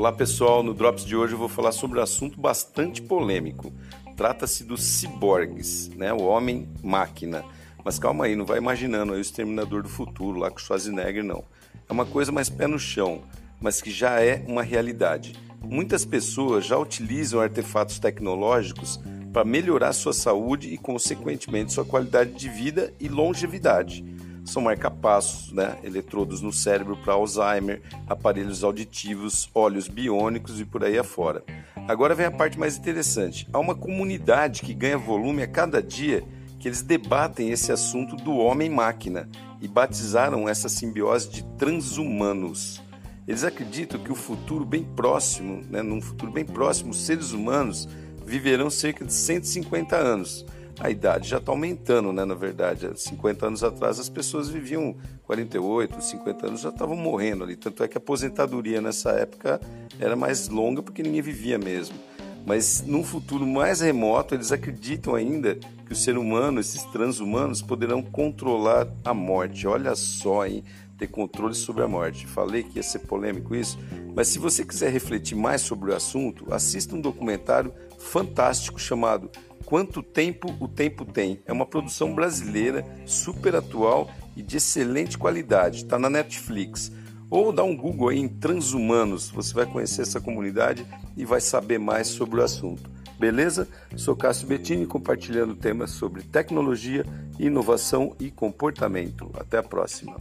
Olá pessoal, no Drops de hoje eu vou falar sobre um assunto bastante polêmico. Trata-se dos ciborgues, né? o homem-máquina. Mas calma aí, não vai imaginando aí o Exterminador do Futuro lá com Schwarzenegger, não. É uma coisa mais pé no chão, mas que já é uma realidade. Muitas pessoas já utilizam artefatos tecnológicos para melhorar sua saúde e, consequentemente, sua qualidade de vida e longevidade são marcapassos, né? eletrodos no cérebro para Alzheimer, aparelhos auditivos, óleos biônicos e por aí afora. Agora vem a parte mais interessante. Há uma comunidade que ganha volume a cada dia que eles debatem esse assunto do homem-máquina e batizaram essa simbiose de transhumanos. Eles acreditam que o futuro bem próximo, né, num futuro bem próximo, os seres humanos viverão cerca de 150 anos a idade já está aumentando, né? Na verdade, há 50 anos atrás as pessoas viviam 48, 50 anos já estavam morrendo ali. Tanto é que a aposentadoria nessa época era mais longa porque ninguém vivia mesmo. Mas num futuro mais remoto, eles acreditam ainda que o ser humano, esses transhumanos, poderão controlar a morte. Olha só, hein? Ter controle sobre a morte. Falei que ia ser polêmico isso, mas se você quiser refletir mais sobre o assunto, assista um documentário fantástico chamado Quanto Tempo o Tempo Tem. É uma produção brasileira, super atual e de excelente qualidade. Está na Netflix. Ou dá um Google aí em Transhumanos, você vai conhecer essa comunidade e vai saber mais sobre o assunto. Beleza? Sou Cássio Bettini compartilhando temas sobre tecnologia, inovação e comportamento. Até a próxima.